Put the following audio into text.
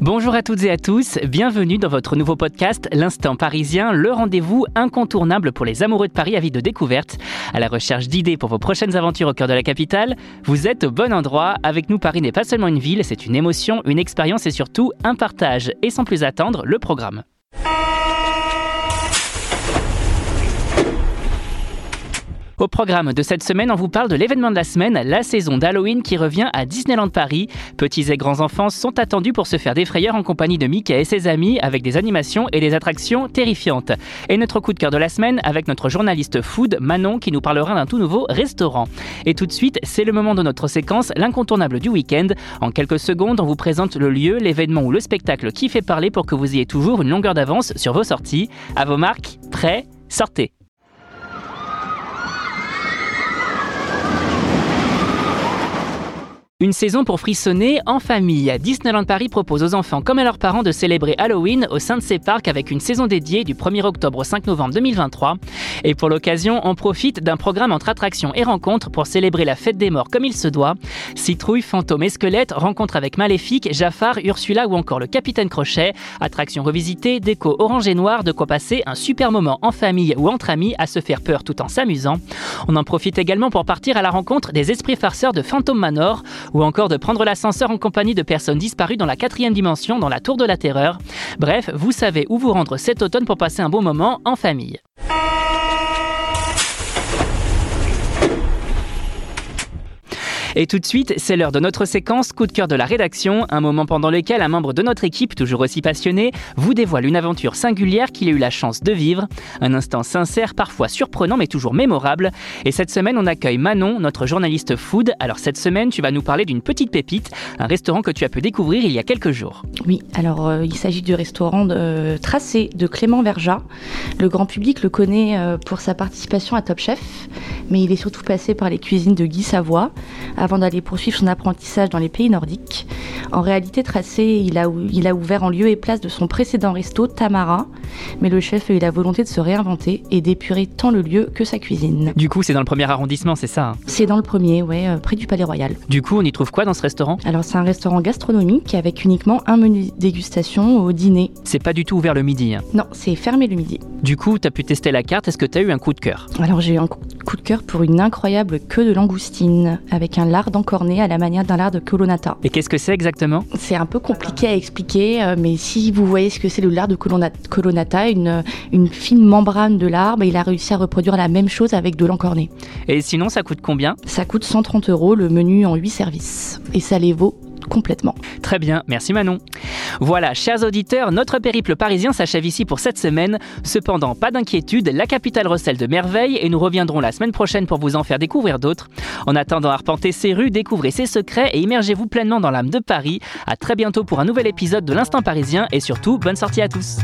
Bonjour à toutes et à tous, bienvenue dans votre nouveau podcast L'Instant Parisien, le rendez-vous incontournable pour les amoureux de Paris à vie de découverte. À la recherche d'idées pour vos prochaines aventures au cœur de la capitale, vous êtes au bon endroit. Avec nous, Paris n'est pas seulement une ville, c'est une émotion, une expérience et surtout un partage. Et sans plus attendre, le programme. Au programme de cette semaine, on vous parle de l'événement de la semaine, la saison d'Halloween qui revient à Disneyland Paris. Petits et grands enfants sont attendus pour se faire des frayeurs en compagnie de Mickey et ses amis avec des animations et des attractions terrifiantes. Et notre coup de cœur de la semaine avec notre journaliste food Manon qui nous parlera d'un tout nouveau restaurant. Et tout de suite, c'est le moment de notre séquence, l'incontournable du week-end. En quelques secondes, on vous présente le lieu, l'événement ou le spectacle qui fait parler pour que vous ayez toujours une longueur d'avance sur vos sorties. À vos marques, prêts, sortez. Une saison pour frissonner en famille. Disneyland Paris propose aux enfants comme à leurs parents de célébrer Halloween au sein de ses parcs avec une saison dédiée du 1er octobre au 5 novembre 2023. Et pour l'occasion, on profite d'un programme entre attractions et rencontres pour célébrer la fête des morts comme il se doit. Citrouille, fantômes et squelettes, rencontres avec Maléfique, Jafar, Ursula ou encore le Capitaine Crochet. Attractions revisitées, déco orange et noir, de quoi passer un super moment en famille ou entre amis à se faire peur tout en s'amusant. On en profite également pour partir à la rencontre des esprits farceurs de Phantom Manor ou encore de prendre l'ascenseur en compagnie de personnes disparues dans la quatrième dimension, dans la tour de la terreur. Bref, vous savez où vous rendre cet automne pour passer un bon moment en famille. Et tout de suite, c'est l'heure de notre séquence coup de cœur de la rédaction, un moment pendant lequel un membre de notre équipe, toujours aussi passionné, vous dévoile une aventure singulière qu'il a eu la chance de vivre, un instant sincère, parfois surprenant mais toujours mémorable. Et cette semaine, on accueille Manon, notre journaliste food. Alors cette semaine, tu vas nous parler d'une petite pépite, un restaurant que tu as pu découvrir il y a quelques jours. Oui, alors euh, il s'agit du restaurant euh, Tracé de Clément Verja. Le grand public le connaît euh, pour sa participation à Top Chef, mais il est surtout passé par les cuisines de Guy Savoie avant d'aller poursuivre son apprentissage dans les pays nordiques. En réalité, Tracé, il a, il a ouvert en lieu et place de son précédent resto, Tamara, mais le chef a eu la volonté de se réinventer et d'épurer tant le lieu que sa cuisine. Du coup, c'est dans le premier arrondissement, c'est ça hein? C'est dans le premier, ouais, euh, près du Palais Royal. Du coup, on y trouve quoi dans ce restaurant? Alors, c'est un restaurant gastronomique avec uniquement un menu dégustation au dîner. C'est pas du tout ouvert le midi. hein? Non, c'est fermé le midi. Du coup, tu as pu tester la carte, est-ce que tu as eu un coup de cœur? Alors j'ai eu un coup de cœur pour une incroyable queue de langoustine avec un lard encorné à la manière d'un lard de colonnata. Et qu'est-ce que c'est exactement? C'est un peu compliqué à expliquer, euh, mais si vous voyez ce que c'est le lard de colonna- colonnata, une, une fine membrane de lard, il a réussi à reproduire la même chose avec de l'encorné. Et sinon, ça coûte combien? Ça coûte 130 euros le menu en 8 services. Et ça les vaut complètement. Très bien, merci Manon. Voilà, chers auditeurs, notre périple parisien s'achève ici pour cette semaine. Cependant, pas d'inquiétude, la capitale recèle de merveilles et nous reviendrons la semaine prochaine pour vous en faire découvrir d'autres. En attendant, arpentez ses rues, découvrez ses secrets et immergez-vous pleinement dans l'âme de Paris. À très bientôt pour un nouvel épisode de l'Instant Parisien et surtout, bonne sortie à tous.